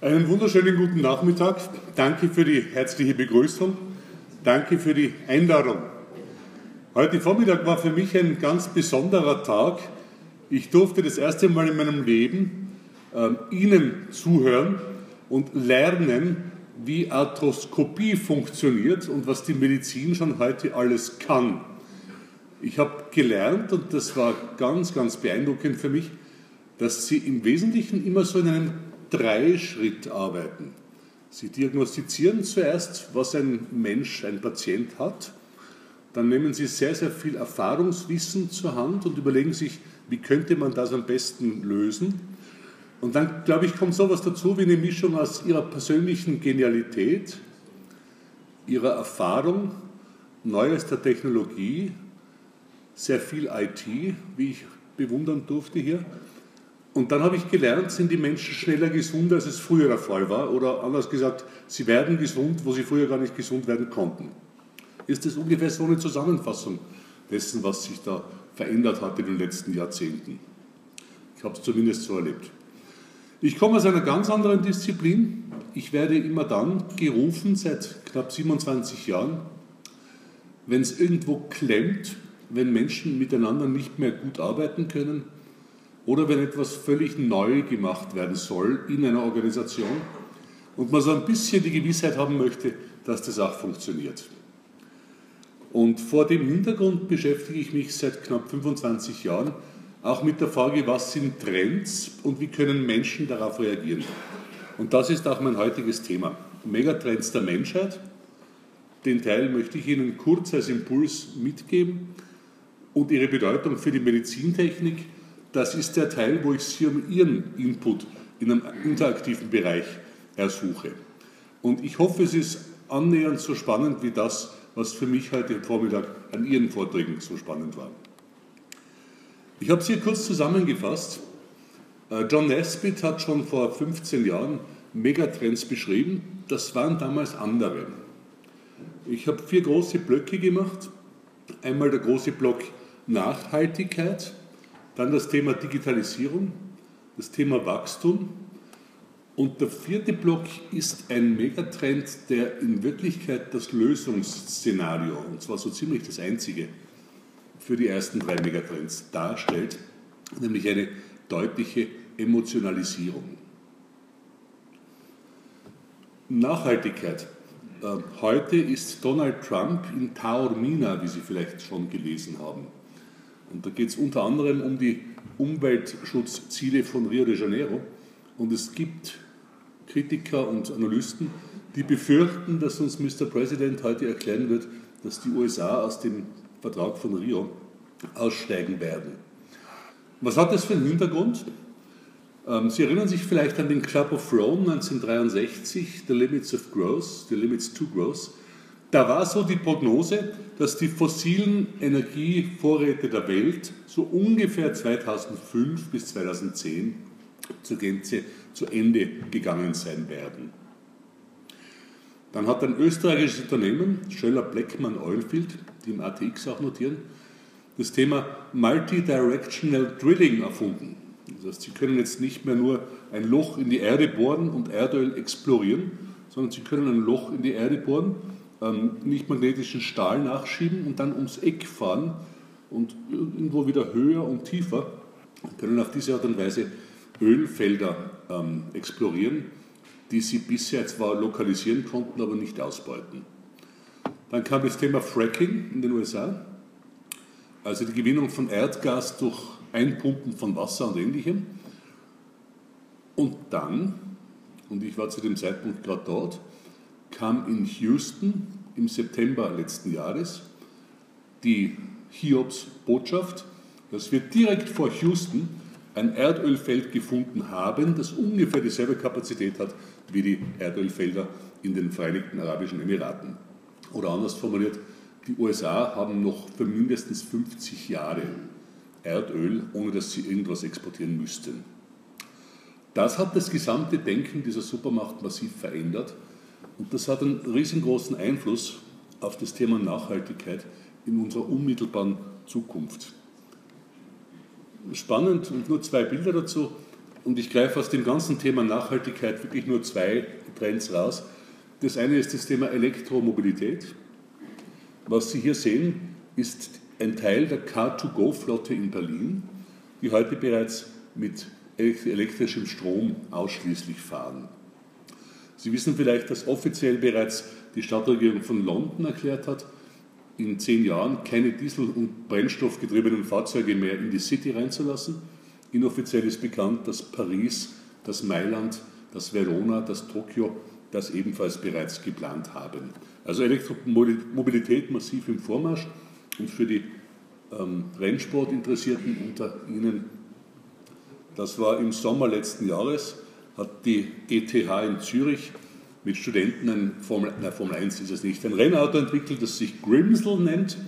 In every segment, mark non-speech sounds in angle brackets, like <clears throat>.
Einen wunderschönen guten Nachmittag. Danke für die herzliche Begrüßung. Danke für die Einladung. Heute Vormittag war für mich ein ganz besonderer Tag. Ich durfte das erste Mal in meinem Leben äh, Ihnen zuhören und lernen, wie Arthroskopie funktioniert und was die Medizin schon heute alles kann. Ich habe gelernt, und das war ganz, ganz beeindruckend für mich, dass Sie im Wesentlichen immer so in einem Drei-Schritt arbeiten. Sie diagnostizieren zuerst, was ein Mensch, ein Patient hat. Dann nehmen Sie sehr, sehr viel Erfahrungswissen zur Hand und überlegen sich, wie könnte man das am besten lösen. Und dann, glaube ich, kommt sowas dazu wie eine Mischung aus Ihrer persönlichen Genialität, Ihrer Erfahrung, neuester Technologie, sehr viel IT, wie ich bewundern durfte hier, und dann habe ich gelernt, sind die Menschen schneller gesund, als es früher der Fall war. Oder anders gesagt, sie werden gesund, wo sie früher gar nicht gesund werden konnten. Ist das ungefähr so eine Zusammenfassung dessen, was sich da verändert hat in den letzten Jahrzehnten? Ich habe es zumindest so erlebt. Ich komme aus einer ganz anderen Disziplin. Ich werde immer dann gerufen, seit knapp 27 Jahren, wenn es irgendwo klemmt, wenn Menschen miteinander nicht mehr gut arbeiten können, oder wenn etwas völlig neu gemacht werden soll in einer Organisation und man so ein bisschen die Gewissheit haben möchte, dass das auch funktioniert. Und vor dem Hintergrund beschäftige ich mich seit knapp 25 Jahren auch mit der Frage, was sind Trends und wie können Menschen darauf reagieren. Und das ist auch mein heutiges Thema. Megatrends der Menschheit. Den Teil möchte ich Ihnen kurz als Impuls mitgeben und ihre Bedeutung für die Medizintechnik das ist der Teil, wo ich Sie um Ihren Input in einem interaktiven Bereich ersuche. Und ich hoffe, es ist annähernd so spannend wie das, was für mich heute Vormittag an Ihren Vorträgen so spannend war. Ich habe es hier kurz zusammengefasst. Äh, John Nesbitt hat schon vor 15 Jahren Megatrends beschrieben. Das waren damals andere. Ich habe vier große Blöcke gemacht. Einmal der große Block Nachhaltigkeit, dann das Thema Digitalisierung, das Thema Wachstum. Und der vierte Block ist ein Megatrend, der in Wirklichkeit das Lösungsszenario, und zwar so ziemlich das einzige, für die ersten drei Megatrends darstellt, nämlich eine deutliche Emotionalisierung. Nachhaltigkeit. Äh, heute ist Donald Trump in Taormina, wie Sie vielleicht schon gelesen haben. Und da geht es unter anderem um die Umweltschutzziele von Rio de Janeiro. Und es gibt Kritiker und Analysten, die befürchten, dass uns Mr. President heute erklären wird, dass die USA aus dem Vertrag von Rio aussteigen werden. Was hat das für einen Hintergrund? Ähm, Sie erinnern sich vielleicht an den Club of Rome 1963, The Limits of Growth, The Limits to Growth. Da war so die Prognose, dass die fossilen Energievorräte der Welt so ungefähr 2005 bis 2010 zur Gänze zu Ende gegangen sein werden. Dann hat ein österreichisches Unternehmen, Schöller Bleckmann Oilfield, die im ATX auch notieren, das Thema Multidirectional Drilling erfunden. Das heißt, sie können jetzt nicht mehr nur ein Loch in die Erde bohren und Erdöl explorieren, sondern sie können ein Loch in die Erde bohren ähm, nicht magnetischen Stahl nachschieben und dann ums Eck fahren und irgendwo wieder höher und tiefer können auf diese Art und Weise Ölfelder ähm, explorieren, die sie bisher zwar lokalisieren konnten, aber nicht ausbeuten. Dann kam das Thema Fracking in den USA, also die Gewinnung von Erdgas durch Einpumpen von Wasser und ähnlichem. Und dann, und ich war zu dem Zeitpunkt gerade dort, kam in Houston im September letzten Jahres die Hiobs-Botschaft, dass wir direkt vor Houston ein Erdölfeld gefunden haben, das ungefähr dieselbe Kapazität hat wie die Erdölfelder in den Vereinigten Arabischen Emiraten. Oder anders formuliert, die USA haben noch für mindestens 50 Jahre Erdöl, ohne dass sie irgendwas exportieren müssten. Das hat das gesamte Denken dieser Supermacht massiv verändert und das hat einen riesengroßen Einfluss auf das Thema Nachhaltigkeit in unserer unmittelbaren Zukunft. Spannend und nur zwei Bilder dazu. Und ich greife aus dem ganzen Thema Nachhaltigkeit wirklich nur zwei Trends raus. Das eine ist das Thema Elektromobilität. Was Sie hier sehen, ist ein Teil der Car2Go-Flotte in Berlin, die heute bereits mit elektrischem Strom ausschließlich fahren. Sie wissen vielleicht, dass offiziell bereits die Stadtregierung von London erklärt hat, in zehn Jahren keine Diesel- und Brennstoffgetriebenen Fahrzeuge mehr in die City reinzulassen. Inoffiziell ist bekannt, dass Paris, das Mailand, das Verona, das Tokio das ebenfalls bereits geplant haben. Also Elektromobilität massiv im Vormarsch und für die ähm, Rennsportinteressierten unter Ihnen, das war im Sommer letzten Jahres, hat die ETH in Zürich mit Studenten ein Formel, na, Formel 1 ist es nicht, ein Rennauto entwickelt, das sich Grimsel nennt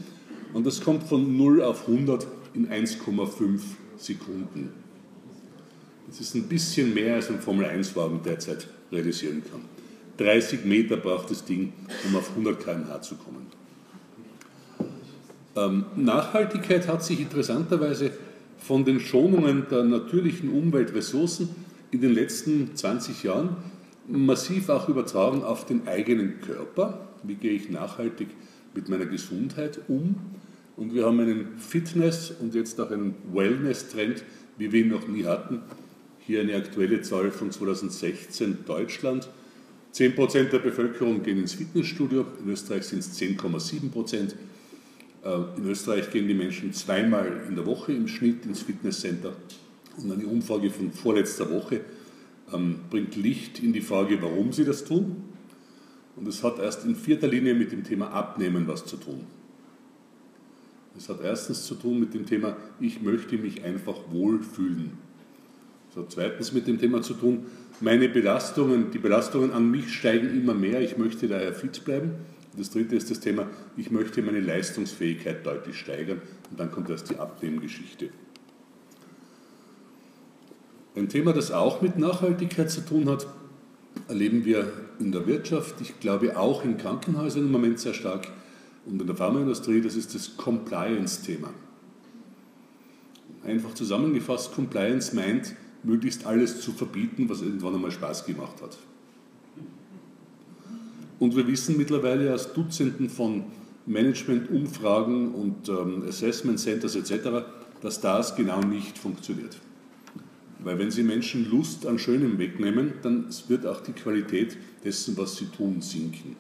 und das kommt von 0 auf 100 in 1,5 Sekunden. Das ist ein bisschen mehr als ein Formel 1-Wagen derzeit realisieren kann. 30 Meter braucht das Ding, um auf 100 km/h zu kommen. Ähm, Nachhaltigkeit hat sich interessanterweise von den Schonungen der natürlichen Umweltressourcen in den letzten 20 Jahren massiv auch übertragen auf den eigenen Körper. Wie gehe ich nachhaltig mit meiner Gesundheit um? Und wir haben einen Fitness- und jetzt auch einen Wellness-Trend, wie wir ihn noch nie hatten. Hier eine aktuelle Zahl von 2016 Deutschland. 10% der Bevölkerung gehen ins Fitnessstudio, in Österreich sind es 10,7%. Äh, in Österreich gehen die Menschen zweimal in der Woche im Schnitt ins Fitnesscenter. Und eine Umfrage von vorletzter Woche ähm, bringt Licht in die Frage, warum sie das tun. Und es hat erst in vierter Linie mit dem Thema Abnehmen was zu tun. Es hat erstens zu tun mit dem Thema, ich möchte mich einfach wohlfühlen. Es hat zweitens mit dem Thema zu tun, meine Belastungen, die Belastungen an mich steigen immer mehr, ich möchte daher fit bleiben. Und das dritte ist das Thema, ich möchte meine Leistungsfähigkeit deutlich steigern. Und dann kommt erst die Abnehmgeschichte. Ein Thema, das auch mit Nachhaltigkeit zu tun hat, erleben wir in der Wirtschaft, ich glaube auch in Krankenhäusern im Moment sehr stark und in der Pharmaindustrie, das ist das Compliance-Thema. Einfach zusammengefasst, Compliance meint, möglichst alles zu verbieten, was irgendwann einmal Spaß gemacht hat. Und wir wissen mittlerweile aus Dutzenden von Management-Umfragen und ähm, Assessment Centers etc., dass das genau nicht funktioniert. Weil wenn Sie Menschen Lust an Schönem wegnehmen, dann wird auch die Qualität dessen, was sie tun, sinken.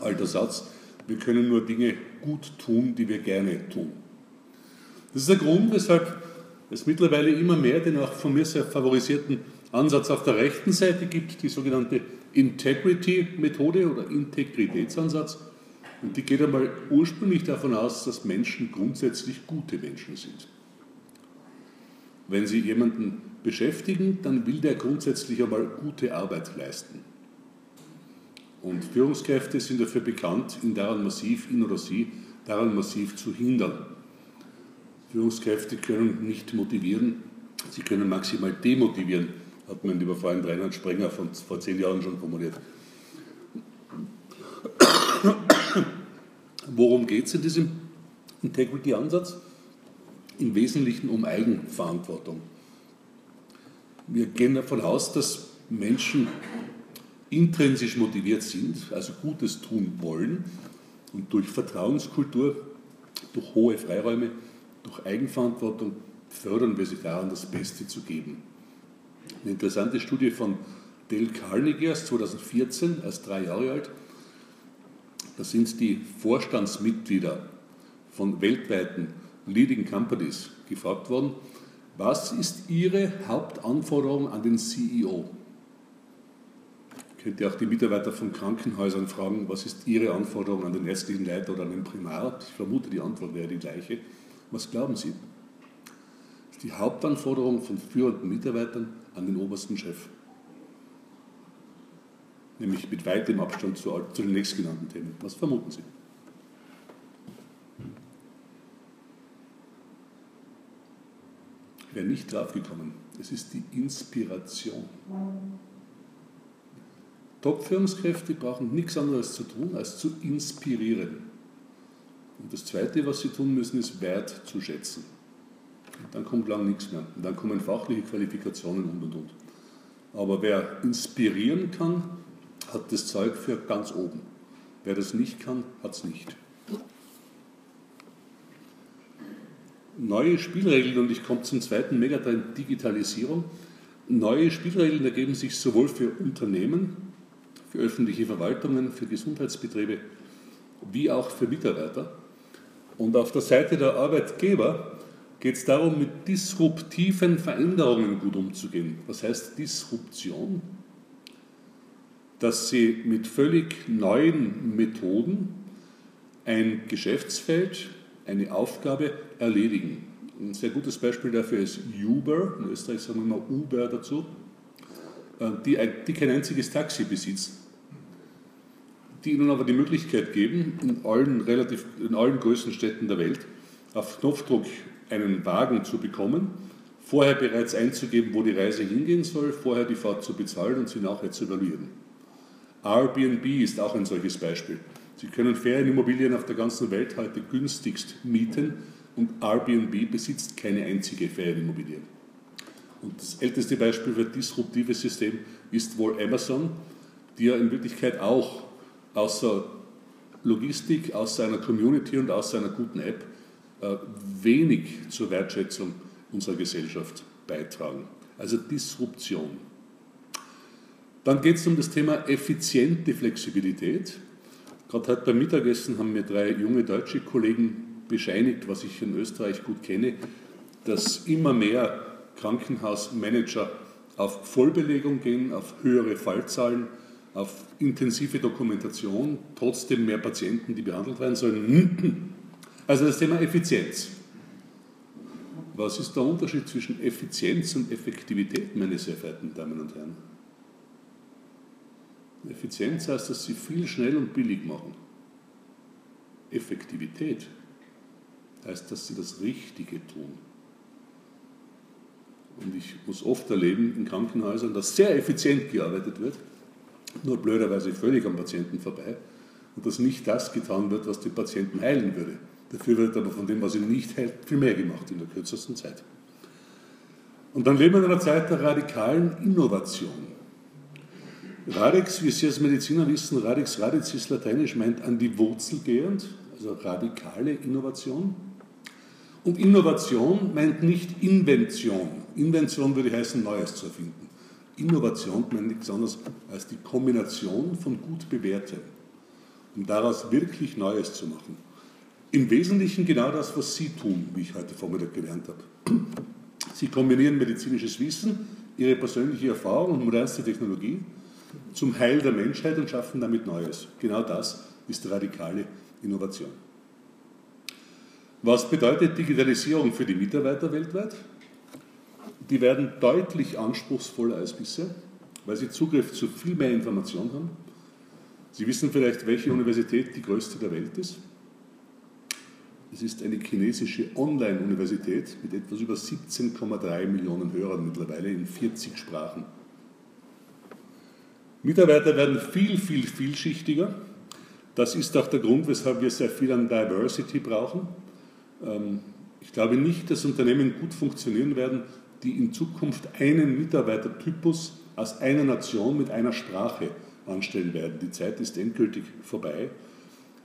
Alter Satz, wir können nur Dinge gut tun, die wir gerne tun. Das ist der Grund, weshalb es mittlerweile immer mehr den auch von mir sehr favorisierten Ansatz auf der rechten Seite gibt, die sogenannte Integrity-Methode oder Integritätsansatz. Und die geht einmal ursprünglich davon aus, dass Menschen grundsätzlich gute Menschen sind. Wenn Sie jemanden beschäftigen, dann will der grundsätzlich einmal gute Arbeit leisten. Und Führungskräfte sind dafür bekannt, ihn daran massiv, ihn oder sie, daran massiv zu hindern. Führungskräfte können nicht motivieren, sie können maximal demotivieren, hat mein lieber Freund Reinhard Sprenger von, vor zehn Jahren schon formuliert. Worum geht es in diesem Integrity-Ansatz? Im Wesentlichen um Eigenverantwortung. Wir gehen davon aus, dass Menschen intrinsisch motiviert sind, also Gutes tun wollen und durch Vertrauenskultur, durch hohe Freiräume, durch Eigenverantwortung fördern wir sie daran, das Beste zu geben. Eine interessante Studie von Dale Carnegie aus 2014, erst drei Jahre alt. Da sind die Vorstandsmitglieder von weltweiten Leading Companies gefragt worden, was ist Ihre Hauptanforderung an den CEO? Könnt ihr auch die Mitarbeiter von Krankenhäusern fragen, was ist Ihre Anforderung an den ärztlichen Leiter oder an den Primar? Ich vermute, die Antwort wäre die gleiche. Was glauben Sie? Ist die Hauptanforderung von führenden Mitarbeitern an den obersten Chef. Nämlich mit weitem Abstand zu, zu den nächstgenannten Themen. Was vermuten Sie? Wäre nicht draufgekommen. Es ist die Inspiration. Top-Führungskräfte brauchen nichts anderes zu tun, als zu inspirieren. Und das Zweite, was sie tun müssen, ist Wert zu schätzen. dann kommt lang nichts mehr. Und dann kommen fachliche Qualifikationen und und und. Aber wer inspirieren kann, hat das Zeug für ganz oben. Wer das nicht kann, hat es nicht. Neue Spielregeln, und ich komme zum zweiten Megatrend Digitalisierung. Neue Spielregeln ergeben sich sowohl für Unternehmen, für öffentliche Verwaltungen, für Gesundheitsbetriebe, wie auch für Mitarbeiter. Und auf der Seite der Arbeitgeber geht es darum, mit disruptiven Veränderungen gut umzugehen. Was heißt Disruption? Dass sie mit völlig neuen Methoden ein Geschäftsfeld, eine Aufgabe erledigen. Ein sehr gutes Beispiel dafür ist Uber, in Österreich sagen wir immer Uber dazu, äh, die, die kein einziges Taxi besitzt, die ihnen aber die Möglichkeit geben, in allen, relativ, in allen größten Städten der Welt auf Knopfdruck einen Wagen zu bekommen, vorher bereits einzugeben, wo die Reise hingehen soll, vorher die Fahrt zu bezahlen und sie nachher zu evaluieren. Airbnb ist auch ein solches Beispiel. Sie können Ferienimmobilien auf der ganzen Welt heute günstigst mieten und Airbnb besitzt keine einzige Ferienimmobilie. Und das älteste Beispiel für disruptives System ist wohl Amazon, die ja in Wirklichkeit auch außer Logistik, außer einer Community und außer einer guten App äh, wenig zur Wertschätzung unserer Gesellschaft beitragen. Also Disruption. Dann geht es um das Thema effiziente Flexibilität. Gerade heute beim Mittagessen haben mir drei junge deutsche Kollegen bescheinigt, was ich in Österreich gut kenne, dass immer mehr Krankenhausmanager auf Vollbelegung gehen, auf höhere Fallzahlen, auf intensive Dokumentation, trotzdem mehr Patienten, die behandelt werden sollen. Also das Thema Effizienz. Was ist der Unterschied zwischen Effizienz und Effektivität, meine sehr verehrten Damen und Herren? Effizienz heißt, dass Sie viel schnell und billig machen. Effektivität heißt, dass Sie das Richtige tun. Und ich muss oft erleben in Krankenhäusern, dass sehr effizient gearbeitet wird nur blöderweise völlig am Patienten vorbei und dass nicht das getan wird, was den Patienten heilen würde. Dafür wird aber von dem, was ihn nicht heilt, viel mehr gemacht in der kürzesten Zeit. Und dann leben wir in einer Zeit der radikalen Innovation. Radix, wie Sie als Mediziner wissen, Radix Radix lateinisch, meint an die Wurzel gehend, also radikale Innovation. Und Innovation meint nicht Invention. Invention würde heißen, Neues zu erfinden. Innovation meint nichts anderes als die Kombination von gut bewährtem, um daraus wirklich Neues zu machen. Im Wesentlichen genau das, was Sie tun, wie ich heute Vormittag gelernt habe. Sie kombinieren medizinisches Wissen, Ihre persönliche Erfahrung und modernste Technologie zum Heil der Menschheit und schaffen damit Neues. Genau das ist radikale Innovation. Was bedeutet Digitalisierung für die Mitarbeiter weltweit? die werden deutlich anspruchsvoller als bisher, weil sie Zugriff zu viel mehr Informationen haben. Sie wissen vielleicht, welche Universität die größte der Welt ist. Es ist eine chinesische Online-Universität mit etwas über 17,3 Millionen Hörern mittlerweile in 40 Sprachen. Mitarbeiter werden viel, viel vielschichtiger. Das ist auch der Grund, weshalb wir sehr viel an Diversity brauchen. Ähm, ich glaube nicht, dass Unternehmen gut funktionieren werden, die in Zukunft einen Mitarbeitertypus aus einer Nation mit einer Sprache anstellen werden. Die Zeit ist endgültig vorbei.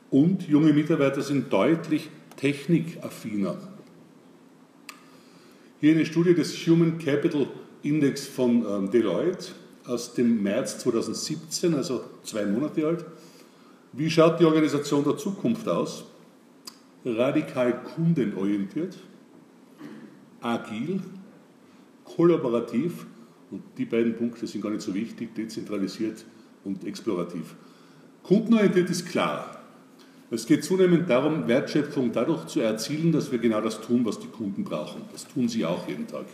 Und junge Mitarbeiter sind deutlich technikaffiner. Hier eine Studie des Human Capital Index von ähm, Deloitte aus dem März 2017, also zwei Monate alt. Wie schaut die Organisation der Zukunft aus? Radikal kundenorientiert, agil, kollaborativ, und die beiden Punkte sind gar nicht so wichtig, dezentralisiert und explorativ. Kundenorientiert ist klar. Es geht zunehmend darum, Wertschöpfung dadurch zu erzielen, dass wir genau das tun, was die Kunden brauchen. Das tun sie auch jeden Tag.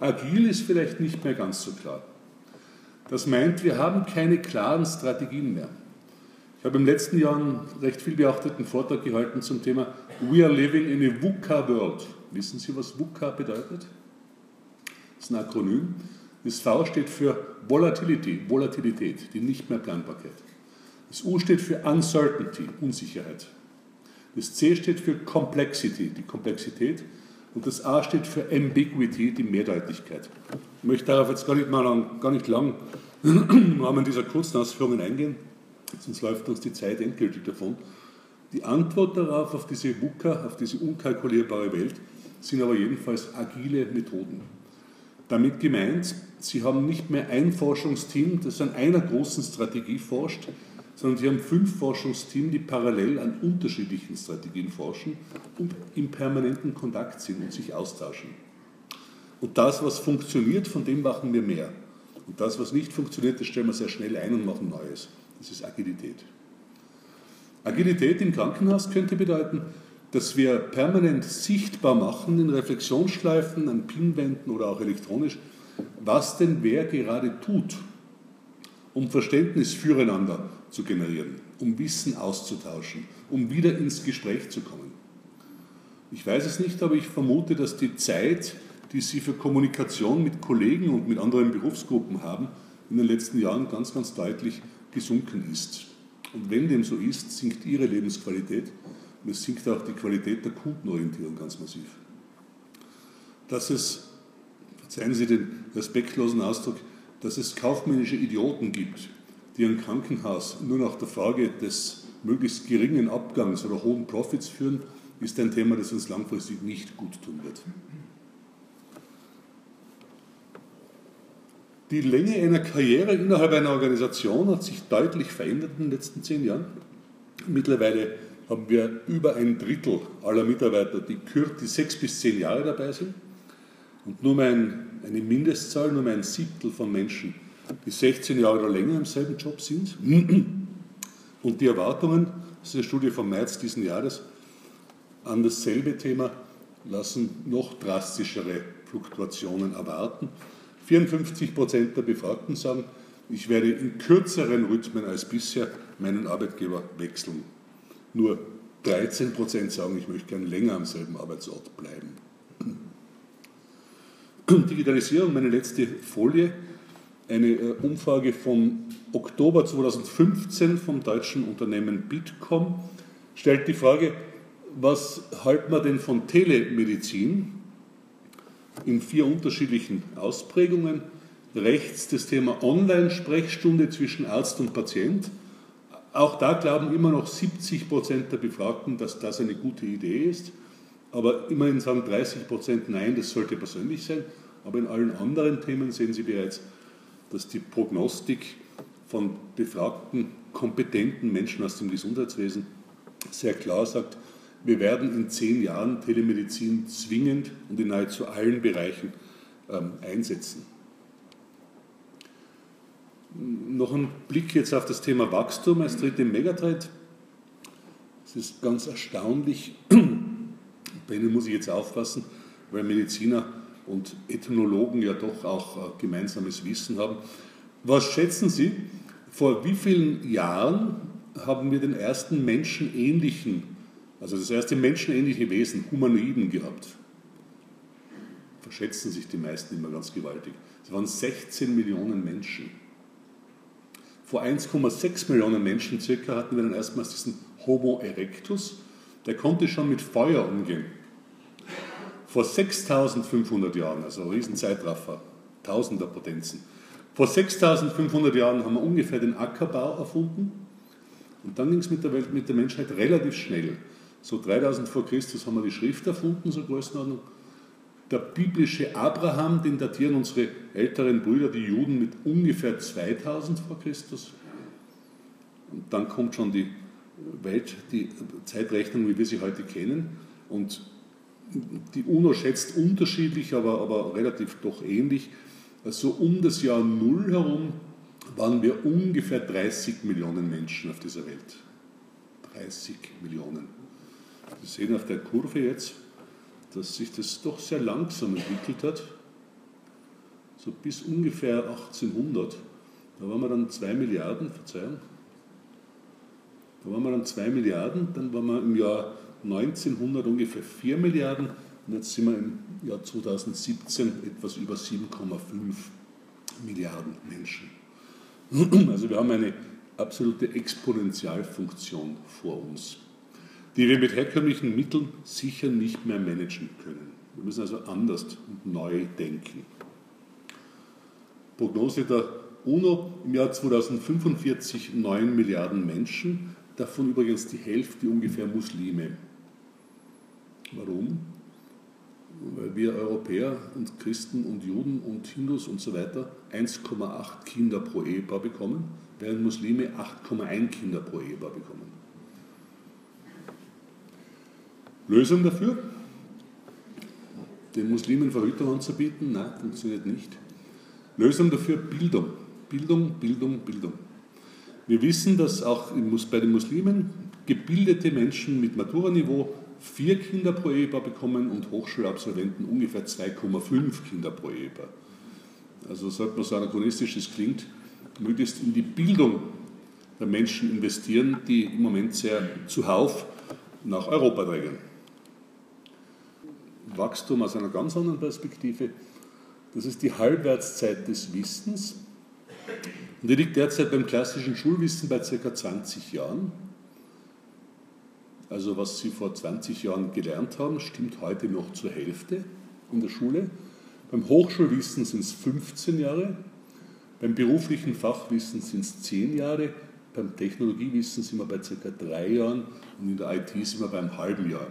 Agil ist vielleicht nicht mehr ganz so klar. Das meint, wir haben keine klaren Strategien mehr. Ich habe im letzten Jahr einen recht viel beachteten Vortrag gehalten zum Thema We are living in a VUCA world. Wissen Sie, was VUCA bedeutet? Das ist ein Akronym. Das V steht für Volatility, Volatilität, die nicht mehr Planbarkeit. Das U steht für Uncertainty, Unsicherheit. Das C steht für Complexity, die Komplexität. Und das A steht für Ambiguity, die Mehrdeutigkeit. Ich möchte darauf jetzt gar nicht, mal lang, gar nicht lang im Rahmen dieser kurzen Ausführungen eingehen, sonst läuft uns die Zeit endgültig davon. Die Antwort darauf, auf diese VUCA, auf diese unkalkulierbare Welt, sind aber jedenfalls agile Methoden. Damit gemeint, Sie haben nicht mehr ein Forschungsteam, das an einer großen Strategie forscht, sondern Sie haben fünf Forschungsteams, die parallel an unterschiedlichen Strategien forschen und im permanenten Kontakt sind und sich austauschen. Und das, was funktioniert, von dem machen wir mehr. Und das, was nicht funktioniert, das stellen wir sehr schnell ein und machen Neues. Das ist Agilität. Agilität im Krankenhaus könnte bedeuten, dass wir permanent sichtbar machen in Reflexionsschleifen, an Pinwänden oder auch elektronisch, was denn wer gerade tut, um Verständnis füreinander zu generieren, um Wissen auszutauschen, um wieder ins Gespräch zu kommen. Ich weiß es nicht, aber ich vermute, dass die Zeit, die Sie für Kommunikation mit Kollegen und mit anderen Berufsgruppen haben, in den letzten Jahren ganz, ganz deutlich gesunken ist. Und wenn dem so ist, sinkt Ihre Lebensqualität und es sinkt auch die Qualität der Kundenorientierung ganz massiv. Dass es, verzeihen Sie den respektlosen Ausdruck, dass es kaufmännische Idioten gibt, die ein Krankenhaus nur nach der Frage des möglichst geringen Abgangs oder hohen Profits führen, ist ein Thema, das uns langfristig nicht gut tun wird. Die Länge einer Karriere innerhalb einer Organisation hat sich deutlich verändert in den letzten zehn Jahren. Mittlerweile haben wir über ein Drittel aller Mitarbeiter, die, die sechs bis zehn Jahre dabei sind. Und nur ein, eine Mindestzahl, nur ein Siebtel von Menschen, die 16 Jahre oder länger im selben Job sind. <clears throat> Und die Erwartungen, das ist eine Studie vom März diesen Jahres, an dasselbe Thema lassen noch drastischere Fluktuationen erwarten. 54 Prozent der Befragten sagen, ich werde in kürzeren Rhythmen als bisher meinen Arbeitgeber wechseln. Nur 13 Prozent sagen, ich möchte gern länger am selben Arbeitsort bleiben. Digitalisierung, meine letzte Folie eine äh, Umfrage vom Oktober 2015 vom deutschen Unternehmen Bitkom stellt die Frage, was halten wir denn von Telemedizin in vier unterschiedlichen Ausprägungen? Rechts das Thema Online-Sprechstunde zwischen Arzt und Patient. Auch da glauben immer noch 70 Prozent der Befragten, dass das eine gute Idee ist. Aber immerhin sagen 30 Prozent nein, das sollte persönlich sein. Aber in allen anderen Themen sehen Sie bereits, dass die Prognostik von befragten, kompetenten Menschen aus dem Gesundheitswesen sehr klar sagt, wir werden in zehn Jahren Telemedizin zwingend und in nahezu allen Bereichen ähm, einsetzen. Noch ein Blick jetzt auf das Thema Wachstum als dritte Megatrend. Es ist ganz erstaunlich, bei Ihnen muss ich jetzt aufpassen, weil Mediziner und Ethnologen ja doch auch äh, gemeinsames Wissen haben. Was schätzen Sie, vor wie vielen Jahren haben wir den ersten menschenähnlichen, also das erste menschenähnliche Wesen, Humanoiden gehabt? Verschätzen sich die meisten immer ganz gewaltig. Es waren 16 Millionen Menschen. Vor 1,6 Millionen Menschen circa hatten wir dann erstmals diesen Homo erectus, der konnte schon mit Feuer umgehen. Vor 6500 Jahren, also ein Riesenzeitraffer, tausender Potenzen, vor 6500 Jahren haben wir ungefähr den Ackerbau erfunden und dann ging es mit der, mit der Menschheit relativ schnell. So 3000 vor Christus haben wir die Schrift erfunden, so Größenordnung. Der biblische Abraham, den datieren unsere älteren Brüder, die Juden, mit ungefähr 2000 vor Christus. Und dann kommt schon die Welt, die Zeitrechnung, wie wir sie heute kennen. Und die UNO schätzt unterschiedlich, aber, aber relativ doch ähnlich. Also um das Jahr Null herum waren wir ungefähr 30 Millionen Menschen auf dieser Welt. 30 Millionen. Sie sehen auf der Kurve jetzt, dass sich das doch sehr langsam entwickelt hat. So bis ungefähr 1800. Da waren wir dann 2 Milliarden, Verzeihung. Da waren wir dann 2 Milliarden, dann waren wir im Jahr 1900 ungefähr 4 Milliarden und jetzt sind wir im Jahr 2017 etwas über 7,5 Milliarden Menschen. <clears throat> Also wir haben eine absolute Exponentialfunktion vor uns, die wir mit herkömmlichen Mitteln sicher nicht mehr managen können. Wir müssen also anders und neu denken. Prognose der UNO im Jahr 2045 9 Milliarden Menschen, davon übrigens die Hälfte ungefähr Muslime. Warum? Weil wir Europäer und Christen und Juden und Hindus und so weiter 1,8 Kinder pro Ehepaar bekommen, während Muslime 8,1 Kinder pro Ehepaar bekommen. Lösung dafür? Den Muslimen Verhütung anzubieten? Nein, funktioniert nicht. Lösung dafür Bildung. Bildung, Bildung, Bildung. Wir wissen, dass auch bei den Muslimen gebildete Menschen mit Matura-Niveau vier Kinder pro Ehepaar bekommen und Hochschulabsolventen ungefähr 2,5 Kinder pro Ehepaar. Also sollte man so anachronistisch es klingt, möglichst in die Bildung der Menschen investieren, die im Moment sehr zuhauf nach Europa drängen. Wachstum aus einer ganz anderen Perspektive, das ist die Halbwertszeit des Wissens. Und die liegt derzeit beim klassischen Schulwissen bei ca. 20 Jahren. Also was Sie vor 20 Jahren gelernt haben, stimmt heute noch zur Hälfte in der Schule. Beim Hochschulwissen sind es 15 Jahre, beim beruflichen Fachwissen sind es 10 Jahre, beim Technologiewissen sind wir bei ca. 3 Jahren und in der IT sind wir beim halben Jahr.